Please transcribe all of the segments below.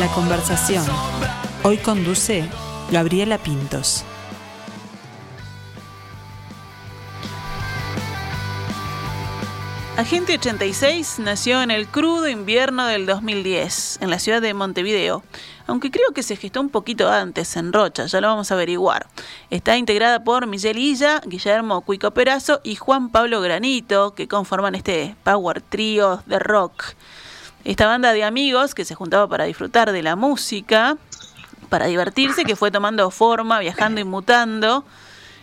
La conversación. Hoy conduce Gabriela Pintos. Agente 86 nació en el crudo invierno del 2010, en la ciudad de Montevideo, aunque creo que se gestó un poquito antes, en Rocha, ya lo vamos a averiguar. Está integrada por Miguel Illa, Guillermo Cuico Perazo y Juan Pablo Granito, que conforman este power trío de rock. Esta banda de amigos que se juntaba para disfrutar de la música, para divertirse, que fue tomando forma, viajando y mutando,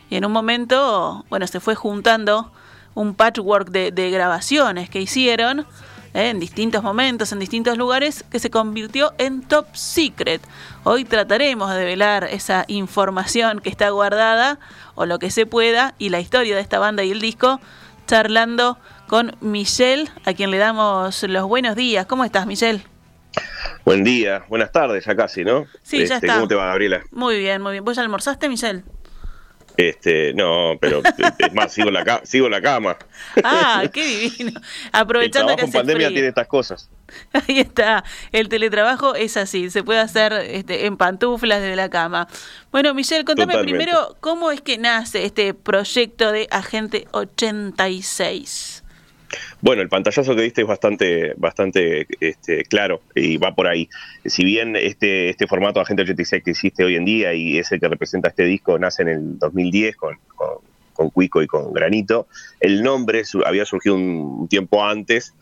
y en un momento, bueno, se fue juntando un patchwork de, grabaciones que hicieron eh, en distintos momentos, en distintos lugares, que se convirtió en Top Secret. Hoy trataremos de velar esa información que está guardada, o lo que se pueda, y la historia de esta banda y el disco, charlando con Michelle, a quien le damos los buenos días. ¿Cómo estás, Michelle? Buen día, buenas tardes, ya casi, ¿no? Sí, ya este, está. ¿Cómo te va, Gabriela? Muy bien, muy bien. ¿Vos ya almorzaste, Michelle? Este, no, pero es más, sigo en la, sigo la cama. Ah, qué divino. Aprovechando el que hace pandemia tiene estas cosas. Ahí está. El teletrabajo es así, se puede hacer este, en pantuflas desde la cama. Bueno, Michelle, contame primero cómo es que nace este proyecto de Agente 86. Bueno, el pantallazo que diste es bastante, bastante este, claro y va por ahí. Si bien este, este formato Agente 86 que existe hoy en día y ese que representa este disco nace en el 2010 con, con, con Cuico y con Granito, el nombre había surgido un, tiempo antes,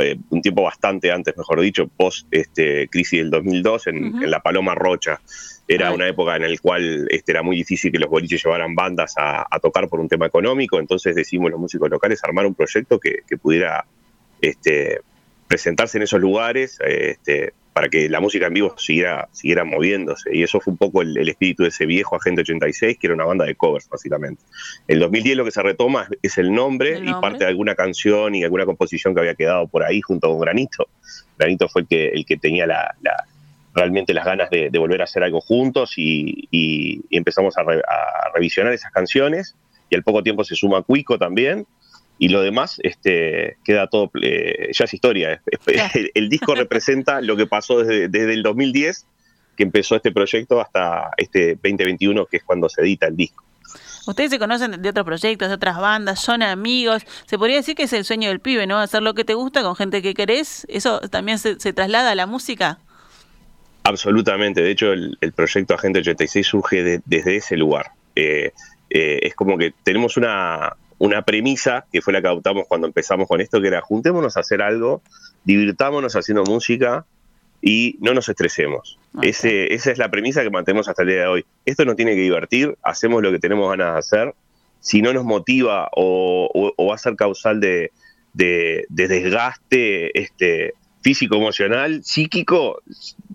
eh, un tiempo bastante antes, mejor dicho, post este, crisis del 2002 en, en La Paloma Rocha. Era una época en la cual este, era muy difícil que los boliches llevaran bandas a, tocar por un tema económico, entonces decimos los músicos locales armar un proyecto que, pudiera este, presentarse en esos lugares este, para que la música en vivo siguiera, siguiera moviéndose. Y eso fue un poco el, espíritu de ese viejo Agente 86, que era una banda de covers, básicamente. En 2010 lo que se retoma es, el, nombre y parte de alguna canción y alguna composición que había quedado por ahí junto con Granito. Granito fue el que, el que tenía la realmente las ganas de, volver a hacer algo juntos y, empezamos a, revisionar esas canciones y al poco tiempo se suma Cuico también y lo demás este, queda todo, eh, ya es historia. El, disco representa lo que pasó desde, desde, el 2010 que empezó este proyecto hasta este 2021 que es cuando se edita el disco. Ustedes se conocen de otros proyectos, de otras bandas, son amigos. Se podría decir que es el sueño del pibe, ¿no? Hacer lo que te gusta con gente que querés. ¿Eso también se, se traslada a la música? Absolutamente, de hecho el, proyecto Agente 86 surge desde ese lugar. Eh, eh, es como que tenemos una, una premisa que fue la que adoptamos cuando empezamos con esto, que era juntémonos a hacer algo, divirtámonos haciendo música y no nos estresemos. Ese, esa es la premisa que mantenemos hasta el día de hoy. Esto nos tiene que divertir, hacemos lo que tenemos ganas de hacer. Si no nos motiva o, va a ser causal de, de, de desgaste, este, físico, emocional, psíquico,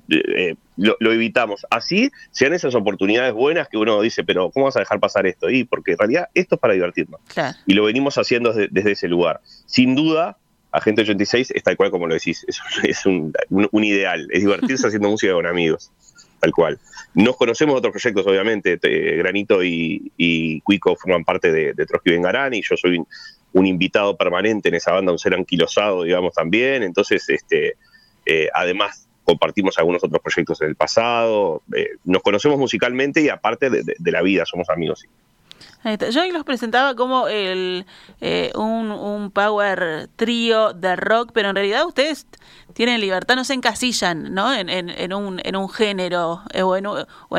eh, lo, evitamos. Así sean esas oportunidades buenas que uno dice, pero ¿cómo vas a dejar pasar esto? Y porque en realidad esto es para divertirnos. Y lo venimos haciendo desde, ese lugar. Sin duda, Agente 86 es tal cual como lo decís, es, un, ideal, es divertirse haciendo música con amigos, tal cual. Nos conocemos otros proyectos, obviamente, Granito y, y Cuico forman parte de, de Trotsky Bengarán y yo soy un invitado permanente en esa banda, un ser anquilosado, digamos, también. Entonces, este, eh, además, compartimos algunos otros proyectos en el pasado, eh, nos conocemos musicalmente y aparte de, la vida, somos amigos. Yo los presentaba como el, eh, un, power trío de rock, pero en realidad ustedes tienen libertad, no se encasillan ¿no? En, en, un, en un género, eh, o,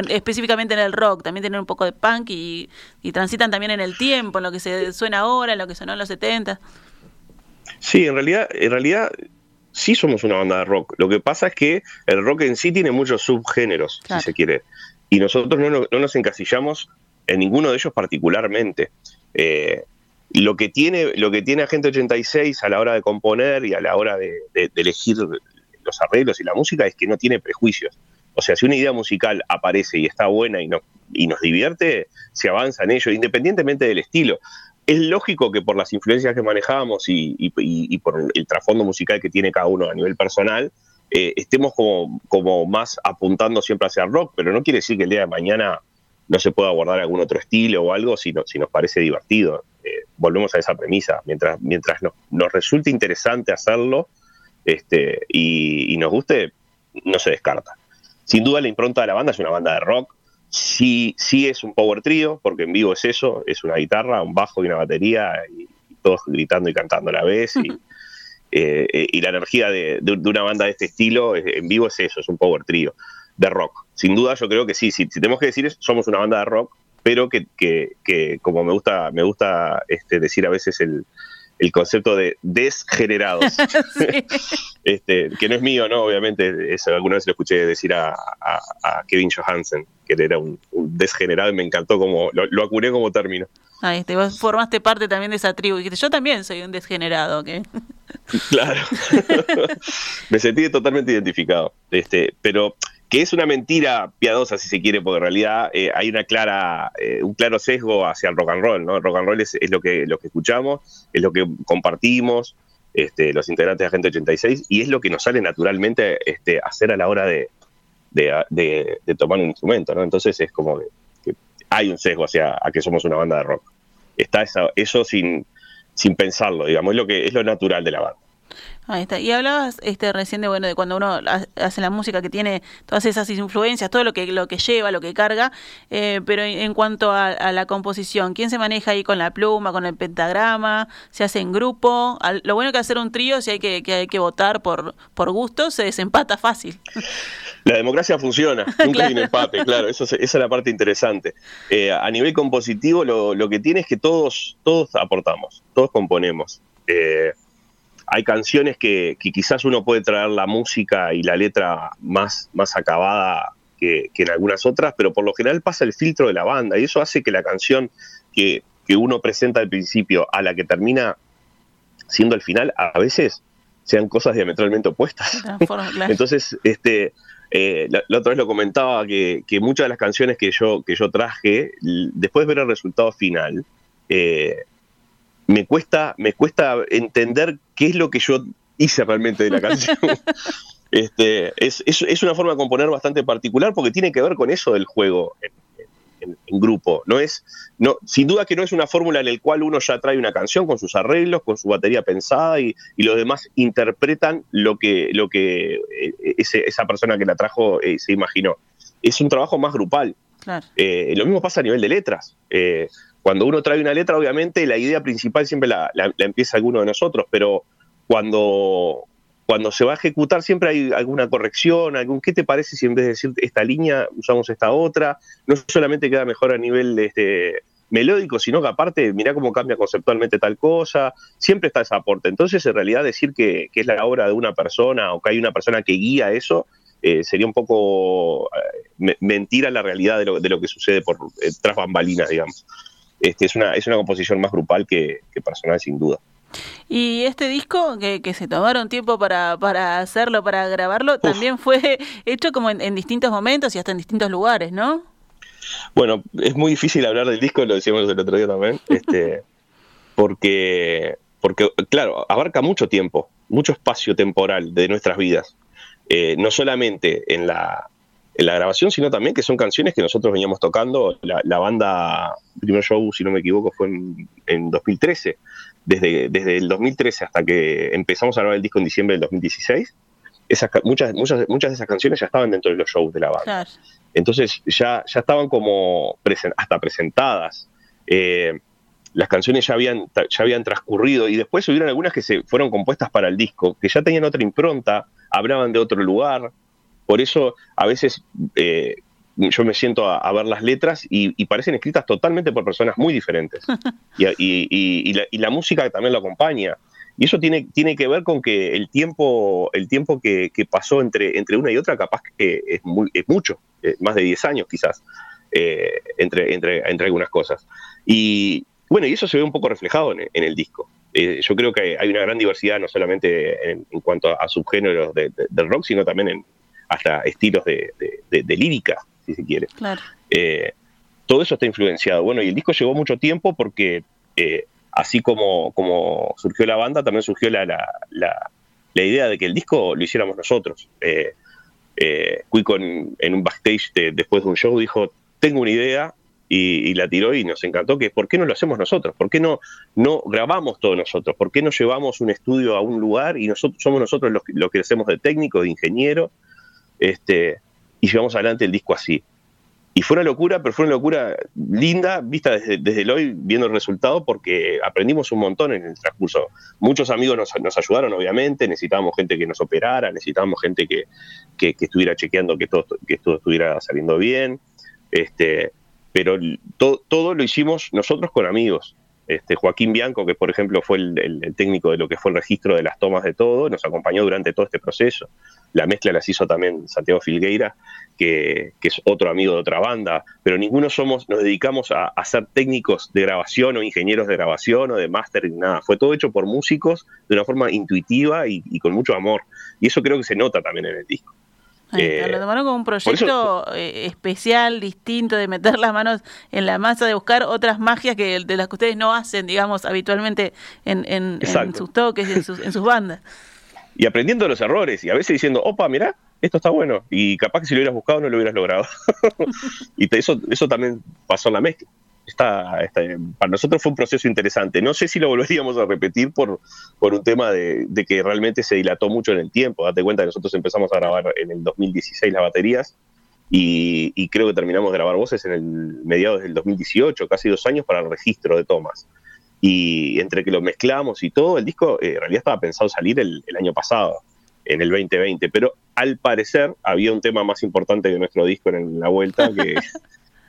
específicamente en el rock, también tienen un poco de punk y, transitan también en el tiempo, en lo que se suena ahora, en lo que sonó en los 70. Sí, en realidad, en realidad sí somos una banda de rock. Lo que pasa es que el rock en sí tiene muchos subgéneros, si se quiere. Y nosotros no, no nos encasillamos en ninguno de ellos particularmente. Eh, lo que tiene lo que tiene Agente 86 a la hora de componer y a la hora de, elegir los arreglos y la música es que no tiene prejuicios. O sea, si una idea musical aparece y está buena y, no, y nos divierte, se avanza en ello, independientemente del estilo. Es lógico que por las influencias que manejamos y, por el trasfondo musical que tiene cada uno a nivel personal, eh, estemos como, más apuntando siempre hacia el rock, pero no quiere decir que el día de mañana no se pueda guardar algún otro estilo o algo si, si nos parece divertido. Eh, volvemos a esa premisa. Mientras, mientras nos, resulte interesante hacerlo este, y, nos guste, no se descarta. sin duda la impronta de la banda es una banda de rock, sí, sí es un power trio, porque en vivo es eso, es una guitarra, un bajo y una batería, y, todos gritando y cantando a la vez, y, eh, y la energía de, una banda de este estilo en vivo es eso, es un power trio de rock. Sin duda yo creo que sí, si, tenemos que decir somos una banda de rock, pero que, que, como me gusta, me gusta este, decir a veces el, el concepto de desgenerados, este, que no es mío, ¿no? Obviamente, eso alguna vez lo escuché decir a, Kevin Johansen, que era un, desgenerado y me encantó como, lo, lo acuré como término. Ahí este, vos formaste parte también de esa tribu. Yo también soy un desgenerado. Claro. me sentí totalmente identificado. Este, pero que es una mentira piadosa si se quiere, porque en realidad eh, hay una clara, eh, un claro sesgo hacia el rock and roll, ¿no? El rock and roll es, lo, que, lo que escuchamos, es lo que compartimos, este, los integrantes de Agente 86, y es lo que nos sale naturalmente este, hacer a la hora de, tomar un instrumento, ¿no? Entonces es como que, hay un sesgo hacia a que somos una banda de rock. Está eso sin, sin pensarlo, digamos, es lo que es lo natural de la banda. Ahí está. Y hablabas este recién de bueno de cuando uno hace la música que tiene todas esas influencias, todo lo que lo que lleva, lo que carga, eh, pero en cuanto a, la composición, ¿quién se maneja ahí con la pluma, con el pentagrama? ¿Se hace en grupo? lo bueno que hacer un trío, si hay que, que hay que votar por por gusto, se desempata fácil. La democracia funciona, nunca hay un empate, claro, eso esa es la parte interesante. Eh, a nivel compositivo, lo, lo, que tiene es que todos todos aportamos, todos componemos. Eh, hay canciones que, quizás uno puede traer la música y la letra más, más acabada que, en algunas otras, pero por lo general pasa el filtro de la banda y eso hace que la canción que, uno presenta al principio a la que termina siendo el final, a veces sean cosas diametralmente opuestas. Entonces, este, eh, la, otra vez lo comentaba que, muchas de las canciones que yo, que yo traje, después de ver el resultado final, eh, me cuesta, me cuesta entender qué es lo que yo hice realmente de la canción. este, es, es, una forma de componer bastante particular porque tiene que ver con eso del juego en, grupo. No es, no, sin duda que no es una fórmula en la cual uno ya trae una canción con sus arreglos, con su batería pensada y, los demás interpretan lo que, lo que eh, esa persona que la trajo eh, se imaginó. Es un trabajo más grupal. Eh, lo mismo pasa a nivel de letras cuando uno trae una letra, obviamente la idea principal siempre la, empieza alguno de nosotros, pero cuando, cuando se va a ejecutar siempre hay alguna corrección, algún qué te parece si en vez de decir esta línea usamos esta otra, no solamente queda mejor a nivel este, melódico, sino que aparte mirá cómo cambia conceptualmente tal cosa, siempre está ese aporte. Entonces, en realidad decir que, es la obra de una persona o que hay una persona que guía eso, eh, sería un poco eh, mentira la realidad de lo, de lo que sucede por eh, tras bambalinas, digamos este, es, una, es una composición más grupal que, personal, sin duda. Y este disco, que, se tomaron tiempo para, para hacerlo, para grabarlo, también fue hecho como en, distintos momentos y hasta en distintos lugares, ¿no? Bueno, es muy difícil hablar del disco, lo decíamos el otro día también, este, porque, porque, claro, abarca mucho tiempo, mucho espacio temporal de nuestras vidas. Eh, no solamente en la, en la grabación, sino también que son canciones que nosotros veníamos tocando. La, banda, primer show, si no me equivoco, fue en, 2013. Desde, desde el 2013 hasta que empezamos a grabar el disco en diciembre del 2016, esas, muchas, muchas, muchas de esas canciones ya estaban dentro de los shows de la banda. Entonces ya, ya estaban como hasta presentadas. Eh, las canciones ya habían, ya habían transcurrido y después hubieron algunas que se fueron compuestas para el disco, que ya tenían otra impronta, hablaban de otro lugar, por eso a veces eh, yo me siento a, ver las letras y, parecen escritas totalmente por personas muy diferentes. y, la, música también lo acompaña. Y eso tiene, tiene que ver con que el tiempo, el tiempo que, pasó entre, entre una y otra capaz que es, muy, es mucho, eh, más de 10 años quizás, eh, entre, entre, entre algunas cosas. Y bueno, y eso se ve un poco reflejado en, el disco. yo creo que hay una gran diversidad, no solamente en, cuanto a, subgéneros del rock, sino también en, hasta estilos de, lírica, si se quiere. Eh, todo eso está influenciado. Bueno, y el disco llevó mucho tiempo porque eh, así como, como surgió la banda, también surgió la, la, idea de que el disco lo hiciéramos nosotros. Eh, eh en, un backstage después de un show dijo, tengo una idea, y, la tiró y nos encantó, que ¿por qué no lo hacemos nosotros? ¿Por qué no, no grabamos todo nosotros? ¿Por qué no llevamos un estudio a un lugar y nosotros somos nosotros los, los que hacemos de técnico, de ingeniero, este, y llevamos adelante el disco así. Y fue una locura, pero fue una locura linda, vista desde, hoy, viendo el resultado, porque aprendimos un montón en el transcurso. Muchos amigos nos, ayudaron, obviamente, necesitábamos gente que nos operara, necesitábamos gente que, que, estuviera chequeando que todo, que todo estuviera saliendo bien. Este, pero todo lo hicimos nosotros con amigos. Este, Joaquín Bianco, que por ejemplo fue el, técnico de lo que fue el registro de las tomas de todo, nos acompañó durante todo este proceso. La mezcla las hizo también Santiago Filgueira, que, es otro amigo de otra banda, pero ninguno somos, nos dedicamos a, ser técnicos de grabación o ingenieros de grabación o de mastering, nada. Fue todo hecho por músicos de una forma intuitiva y con mucho amor. Y eso creo que se nota también en el disco. Eh, lo tomaron como un proyecto eh, especial, distinto, de meter las manos en la masa, de buscar otras magias que de las que ustedes no hacen, digamos, habitualmente en, en, sus toques en sus, en sus bandas. Y aprendiendo los errores, y a veces diciendo, opa, mira, esto está bueno. Y capaz que si lo hubieras buscado no lo hubieras logrado. y eso, eso también pasó en la mezcla está, para nosotros fue un proceso interesante. No sé si lo volveríamos a repetir por, por un tema de, que realmente se dilató mucho en el tiempo. Date cuenta que nosotros empezamos a grabar en el 2016 las baterías y, creo que terminamos de grabar voces en el mediados del 2018, casi dos años para el registro de tomas. Y entre que lo mezclamos y todo, el disco eh, en realidad estaba pensado salir el, año pasado, en el 2020, pero al parecer había un tema más importante que nuestro disco en la vuelta que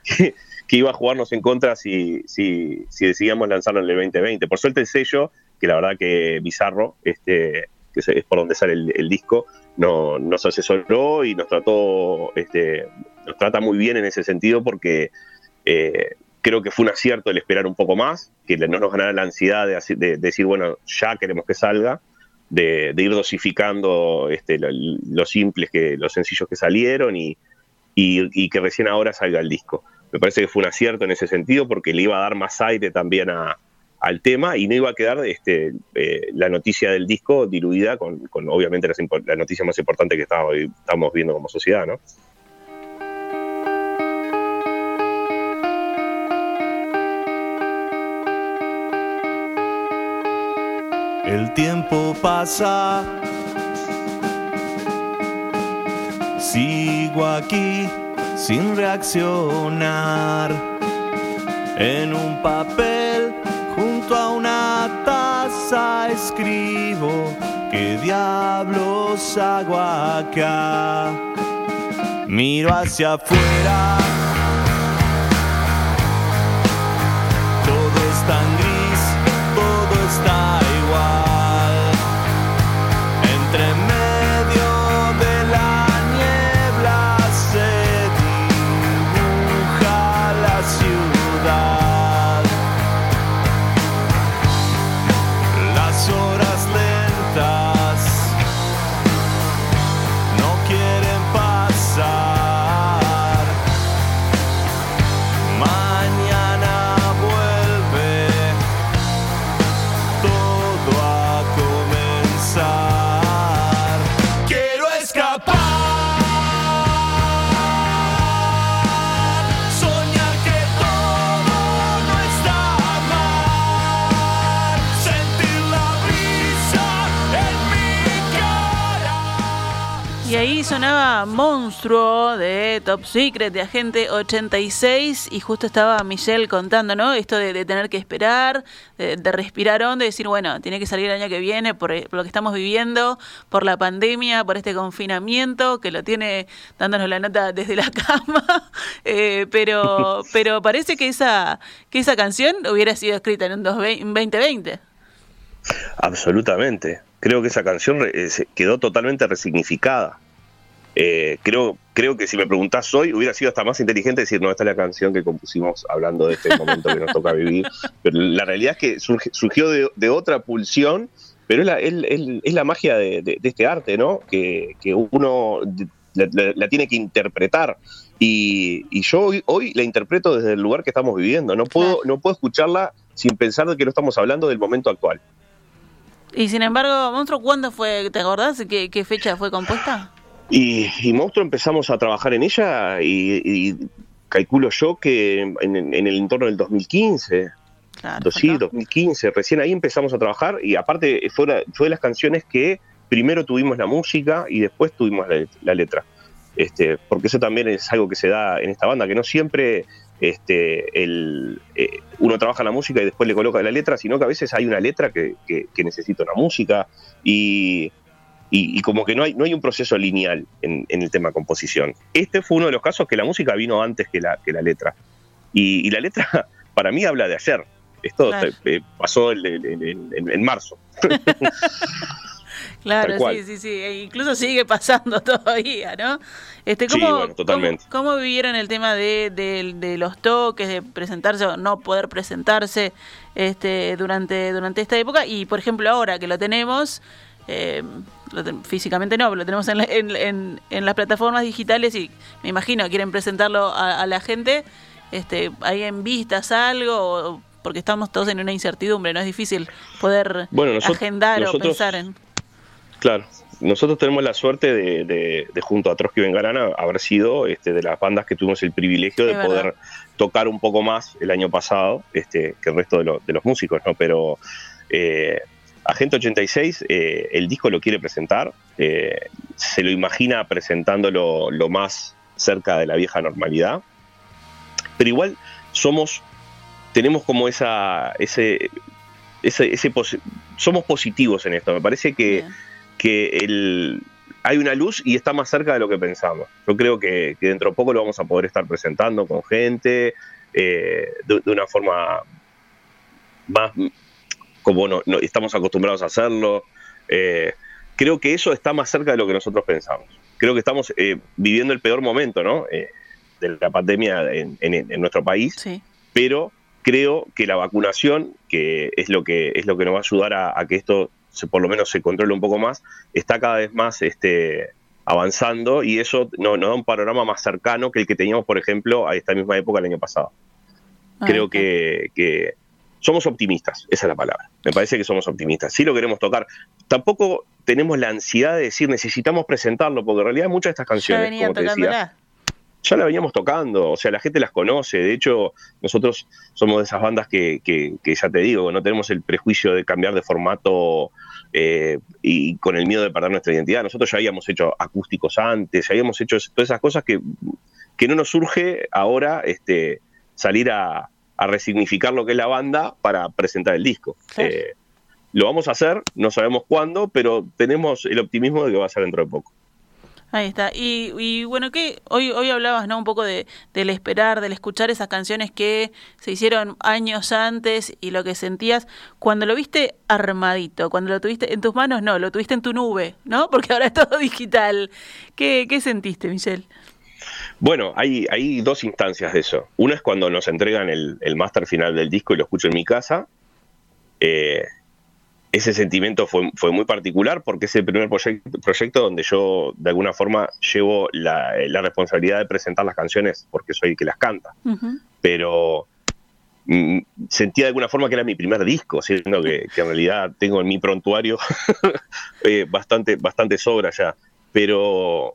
que iba a jugarnos en contra si, si, si decidíamos lanzarlo en el 2020. Por suerte el sello, que la verdad que bizarro, este, que es por donde sale el, disco, no, nos asesoró y nos trató, este, nos trata muy bien en ese sentido porque eh, creo que fue un acierto el esperar un poco más, que no nos ganara la ansiedad de, decir, bueno, ya queremos que salga, de, ir dosificando este, los simples, que, los sencillos que salieron y, y que recién ahora salga el disco me parece que fue un acierto en ese sentido porque le iba a dar más aire también al tema y no iba a quedar este, eh, la noticia del disco diluida con, obviamente la, noticia más importante que estamos, estamos viendo como sociedad, ¿no? El tiempo pasa, sigo aquí sin reaccionar. En un papel junto a una taza escribo qué diablos hago acá. Miro hacia afuera. Top Secret, de Agente 86, y justo estaba Michelle contando, ¿no? Esto de, tener que esperar, de, respirar hondo, de decir, bueno, tiene que salir el año que viene por, lo que estamos viviendo, por la pandemia, por este confinamiento, que lo tiene dándonos la nota desde la cama, eh, pero, pero parece que esa, que esa canción hubiera sido escrita en un 2020. Absolutamente. Creo que esa canción eh, quedó totalmente resignificada. Eh, creo, creo que si me preguntás hoy, hubiera sido hasta más inteligente decir, no, esta es la canción que compusimos hablando de este momento que nos toca vivir. Pero la realidad es que surgió de, otra pulsión, pero es la, es, la magia de, este arte, ¿no? Que, uno la, tiene que interpretar. Y, yo hoy, hoy, la interpreto desde el lugar que estamos viviendo. No puedo, no puedo escucharla sin pensar de que no estamos hablando del momento actual. Y sin embargo, Monstruo, ¿cuándo fue? ¿Te acordás? ¿Qué, qué fecha fue compuesta? Y, Monstruo empezamos a trabajar en ella y, calculo yo que en, el entorno del 2015. Claro, sí, 2015, recién ahí empezamos a trabajar y aparte fue, fue de las canciones que primero tuvimos la música y después tuvimos la, letra. este, porque eso también es algo que se da en esta banda, que no siempre este, el, eh, uno trabaja la música y después le coloca la letra, sino que a veces hay una letra que, necesita una música y, como que no hay, no hay un proceso lineal en, el tema composición. Este fue uno de los casos que la música vino antes que la, que la letra. Y, la letra para mí habla de ayer. Esto eh, pasó en marzo. Claro, sí, sí, sí. E incluso sigue pasando todavía, ¿no? Este, ¿cómo, sí, bueno, totalmente. ¿cómo, vivieron el tema de, de, los toques, de presentarse o no poder presentarse este, durante, durante esta época? Y, por ejemplo, ahora que lo tenemos, eh, físicamente no, pero lo tenemos en, en, en, las plataformas digitales y me imagino quieren presentarlo a, la gente. Este, ¿Hay en vistas algo? porque estamos todos en una incertidumbre, no es difícil poder agendar o pensar en... Claro, nosotros tenemos la suerte de, junto a Trotsky Bengarana haber sido este, de las bandas que tuvimos el privilegio de poder tocar un poco más el año pasado este, que el resto de, los músicos, ¿no? Pero eh, Agente 86, eh, el disco lo quiere presentar, eh, se lo imagina presentándolo lo más cerca de la vieja normalidad, pero igual somos, tenemos como esa, ese, ese, somos positivos en esto, me parece que que el, hay una luz y está más cerca de lo que pensamos. Yo creo que, dentro de poco lo vamos a poder estar presentando con gente eh, de, una forma más como no, estamos acostumbrados a hacerlo. Eh, creo que eso está más cerca de lo que nosotros pensamos. Creo que estamos eh, viviendo el peor momento ¿no? de la pandemia en, nuestro país, pero creo que la vacunación, que es lo que, es lo que nos va a ayudar a que esto por lo menos se controla un poco más, está cada vez más este, avanzando y eso nos da un panorama más cercano que el que teníamos, por ejemplo, a esta misma época el año pasado. Ah, Creo que, somos optimistas, esa es la palabra. Me parece que somos optimistas. Sí lo queremos tocar. Tampoco tenemos la ansiedad de decir necesitamos presentarlo, porque en realidad muchas de estas canciones, como te decía, ya la veníamos tocando, o sea, la gente las conoce, de hecho, nosotros somos de esas bandas que, que, ya te digo, no tenemos el prejuicio de cambiar de formato eh, y con el miedo de perder nuestra identidad. Nosotros ya habíamos hecho acústicos antes, ya habíamos hecho todas esas cosas que, que no nos surge ahora este, salir a, resignificar lo que es la banda para presentar el disco. Eh, lo vamos a hacer, no sabemos cuándo, pero tenemos el optimismo de que va a ser dentro de poco. Ahí está. Y, bueno, que hoy hoy hablabas no un poco de, del esperar, del escuchar esas canciones que se hicieron años antes y lo que sentías cuando lo viste armadito, cuando lo tuviste en tus manos, no, lo tuviste en tu nube, ¿no? Porque ahora es todo digital. ¿Qué, qué sentiste, Michelle? Bueno, hay, hay dos instancias de eso. Una es cuando nos entregan el, el máster final del disco y lo escucho en mi casa. Eh, ese sentimiento fue, fue, muy particular porque es el primer proyecto, donde yo de alguna forma llevo la, responsabilidad de presentar las canciones porque soy el que las canta. Pero mm, sentía de alguna forma que era mi primer disco, siendo que, en realidad tengo en mi prontuario eh, bastante, bastante sobra ya. Pero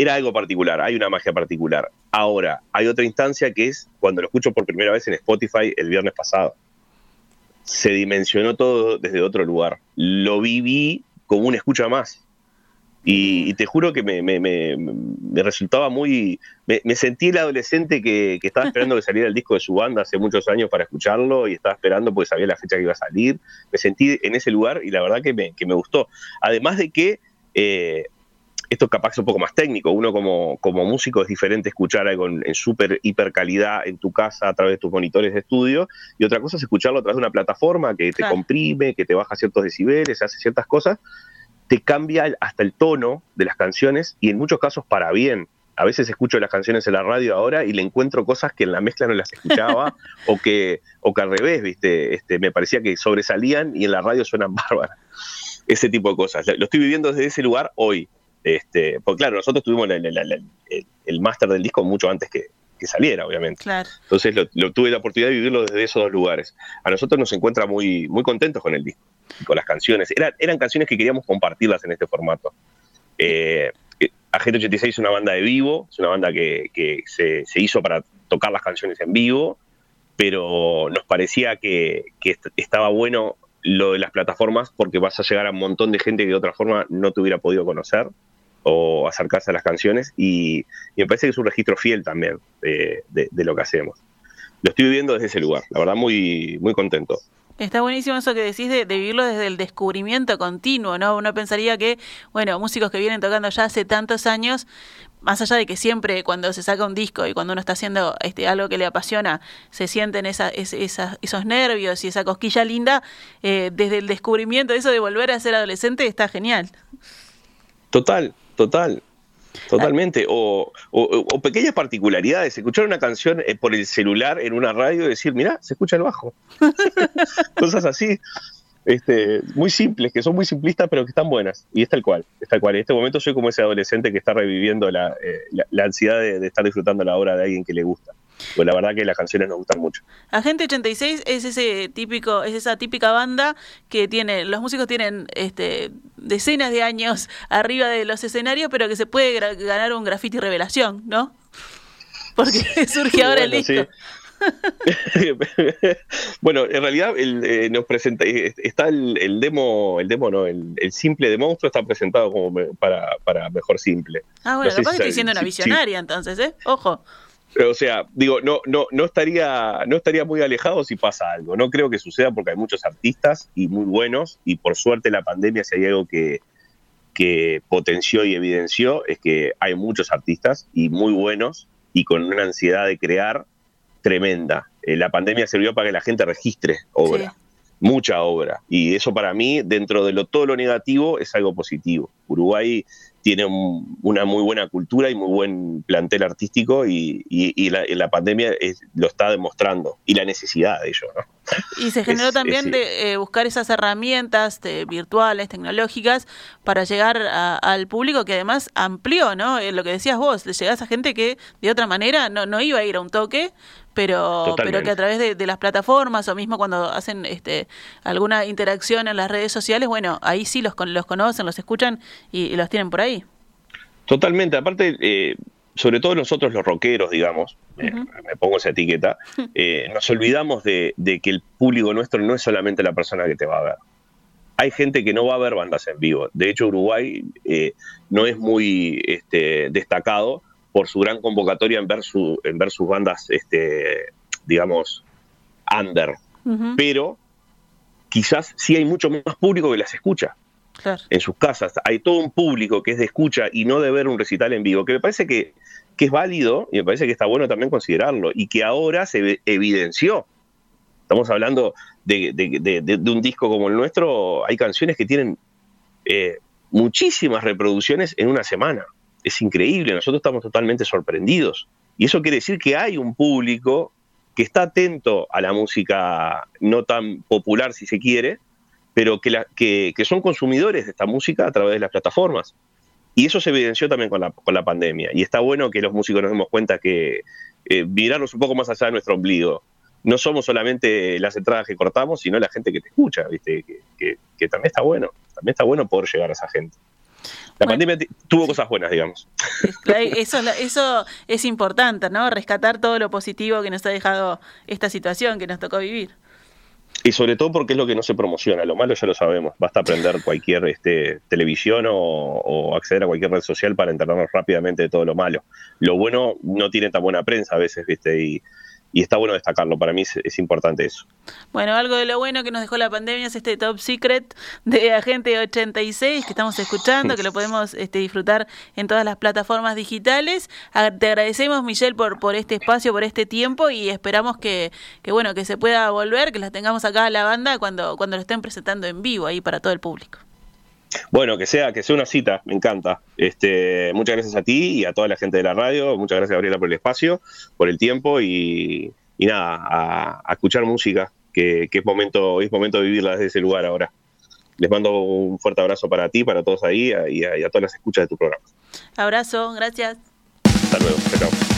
era algo particular, hay una magia particular. Ahora, hay otra instancia que es cuando lo escucho por primera vez en Spotify el viernes pasado se dimensionó todo desde otro lugar. Lo viví como una escucha más. Y, te juro que me, resultaba muy... Me, sentí el adolescente que, estaba esperando que saliera el disco de su banda hace muchos años para escucharlo y estaba esperando porque sabía la fecha que iba a salir. Me sentí en ese lugar y la verdad que me, gustó. Además de que eh, esto capaz es un poco más técnico. Uno como, como músico es diferente escuchar algo en, súper hiper calidad en tu casa a través de tus monitores de estudio y otra cosa es escucharlo a través de una plataforma que te comprime, que te baja ciertos decibeles, hace ciertas cosas, te cambia hasta el tono de las canciones y en muchos casos para bien. A veces escucho las canciones en la radio ahora y le encuentro cosas que en la mezcla no las escuchaba o que o que al revés, ¿viste? Este, me parecía que sobresalían y en la radio suenan bárbaras. Ese tipo de cosas. Lo estoy viviendo desde ese lugar hoy este, porque claro, nosotros tuvimos el, máster del disco mucho antes que, saliera, obviamente. Entonces lo, tuve la oportunidad de vivirlo desde esos dos lugares. A nosotros nos encuentra muy, muy contentos con el disco, con las canciones. eran canciones que queríamos compartirlas en este formato. Eh, Agente 86 es una banda de vivo, es una banda que, se, hizo para tocar las canciones en vivo, pero nos parecía que, que estaba bueno lo de las plataformas porque vas a llegar a un montón de gente que de otra forma no te hubiera podido conocer. O acercarse a las canciones y, me parece que es un registro fiel también de, lo que hacemos. Lo estoy viviendo desde ese lugar, la verdad muy, muy contento. Está buenísimo eso que decís de, vivirlo desde el descubrimiento continuo, ¿no? Uno pensaría que, bueno, músicos que vienen tocando ya hace tantos años, más allá de que siempre cuando se saca un disco y cuando uno está haciendo este, algo que le apasiona, se sienten esa, esos nervios y esa cosquilla linda, eh, desde el descubrimiento, eso de volver a ser adolescente está genial. Total, total. Totalmente. O, pequeñas particularidades. Escuchar una canción eh, por el celular en una radio y decir, mira, se escucha el bajo. Cosas así. Este, muy simples, que son muy simplistas, pero que están buenas. Y es tal cual, es tal cual. En este momento soy como ese adolescente que está reviviendo la, eh, ansiedad de, estar disfrutando la obra de alguien que le gusta. Pues la verdad que las canciones nos gustan mucho. Agente 86 es ese típico, es esa típica banda que tiene, los músicos tienen este decenas de años arriba de los escenarios, pero que se puede ganar un graffiti revelación, ¿no? Porque surge ahora el disco. bueno, en realidad eh, nos presenta, eh, está el, demo, el demo no, el, simple de monstruo está presentado como para, para mejor simple. Ah, bueno, capaz que estoy siendo una visionaria entonces, ¿eh? Ojo. O sea, digo, no, no, no, estaría, no estaría muy alejado si pasa algo. No creo que suceda porque hay muchos artistas y muy buenos, y por suerte la pandemia, si hay algo que, que potenció y evidenció, es que hay muchos artistas y muy buenos y con una ansiedad de crear tremenda. Eh, la pandemia sirvió para que la gente registre obra, mucha obra, y eso para mí, dentro de lo, todo lo negativo, es algo positivo. Uruguay tiene una muy buena cultura y muy buen plantel artístico y, la, pandemia lo está demostrando y la necesidad de ello. Y se generó también de eh, buscar esas herramientas virtuales, tecnológicas, para llegar al público que además amplió, ¿no? Eh, lo que decías vos, le llegás a gente que de otra manera no, no iba a ir a un toque, pero, pero que a través de, las plataformas o mismo cuando hacen este, alguna interacción en las redes sociales, bueno, ahí sí los, los conocen, los escuchan y, los tienen por ahí. Totalmente, aparte, eh, sobre todo nosotros los rockeros, digamos, me pongo esa etiqueta, eh, nos olvidamos de, que el público nuestro no es solamente la persona que te va a ver. Hay gente que no va a ver bandas en vivo. De hecho, Uruguay eh, no es muy este, destacado por su gran convocatoria en ver, su, en ver sus bandas, este, digamos, under. Pero quizás sí hay mucho más público que las escucha. En sus casas. Hay todo un público que es de escucha y no de ver un recital en vivo, que me parece que, que es válido y me parece que está bueno también considerarlo y que ahora se evidenció. Estamos hablando de, de, un disco como el nuestro, hay canciones que tienen eh, muchísimas reproducciones en una semana es increíble, nosotros estamos totalmente sorprendidos. Y eso quiere decir que hay un público que está atento a la música no tan popular, si se quiere, pero que, que, son consumidores de esta música a través de las plataformas. Y eso se evidenció también con la, con la pandemia. Y está bueno que los músicos nos demos cuenta que eh, mirarnos un poco más allá de nuestro ombligo. No somos solamente las entradas que cortamos, sino la gente que te escucha, ¿viste? Que, que también está bueno. También está bueno poder llegar a esa gente. La pandemia tuvo cosas buenas, digamos. Eso, eso es importante, ¿no? Rescatar todo lo positivo que nos ha dejado esta situación que nos tocó vivir. Y sobre todo porque es lo que no se promociona, lo malo ya lo sabemos, basta aprender cualquier este, televisión o, o, acceder a cualquier red social para enterarnos rápidamente de todo lo malo. Lo bueno no tiene tan buena prensa a veces, ¿viste? Y, y está bueno destacarlo, para mí es, importante eso. Bueno, algo de lo bueno que nos dejó la pandemia es este Top Secret de Agente 86 que estamos escuchando, que lo podemos este, disfrutar en todas las plataformas digitales. Te agradecemos, Michelle, por, por este espacio, por este tiempo y esperamos que, que, bueno, que se pueda volver, que las tengamos acá a la banda cuando, cuando lo estén presentando en vivo ahí para todo el público. Bueno, que sea, que sea una cita, me encanta. Este, muchas gracias a ti y a toda la gente de la radio, muchas gracias Gabriela por el espacio, por el tiempo y, nada, a, escuchar música, que, es momento, es momento de vivirla desde ese lugar ahora. Les mando un fuerte abrazo para ti, para todos ahí y a, y a todas las escuchas de tu programa. Abrazo, gracias. Hasta luego, chao.